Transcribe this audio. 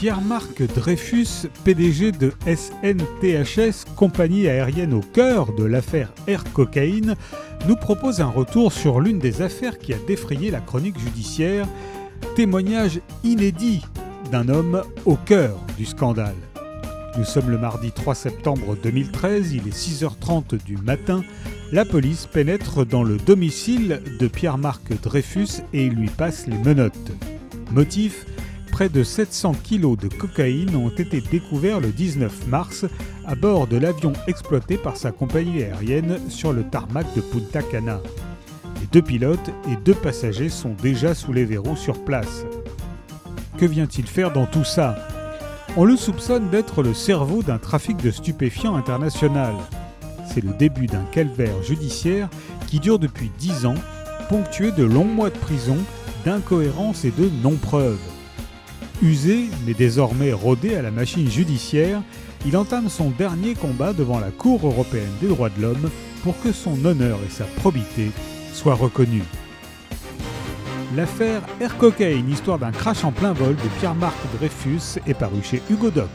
Pierre-Marc Dreyfus, PDG de SNTHS, compagnie aérienne au cœur de l'affaire Air Cocaïne, nous propose un retour sur l'une des affaires qui a défrayé la chronique judiciaire, témoignage inédit d'un homme au cœur du scandale. Nous sommes le mardi 3 septembre 2013, il est 6h30 du matin. La police pénètre dans le domicile de Pierre-Marc Dreyfus et lui passe les menottes. Motif Près de 700 kilos de cocaïne ont été découverts le 19 mars à bord de l'avion exploité par sa compagnie aérienne sur le tarmac de Punta Cana. Les deux pilotes et deux passagers sont déjà sous les verrous sur place. Que vient-il faire dans tout ça? On le soupçonne d'être le cerveau d'un trafic de stupéfiants international. C'est le début d'un calvaire judiciaire qui dure depuis dix ans, ponctué de longs mois de prison, d'incohérences et de non-preuves. Usé, mais désormais rodé à la machine judiciaire, il entame son dernier combat devant la Cour européenne des droits de l'homme pour que son honneur et sa probité soient reconnus. L'affaire Air Cocaine, histoire d'un crash en plein vol de Pierre-Marc Dreyfus, est parue chez Hugo Doc.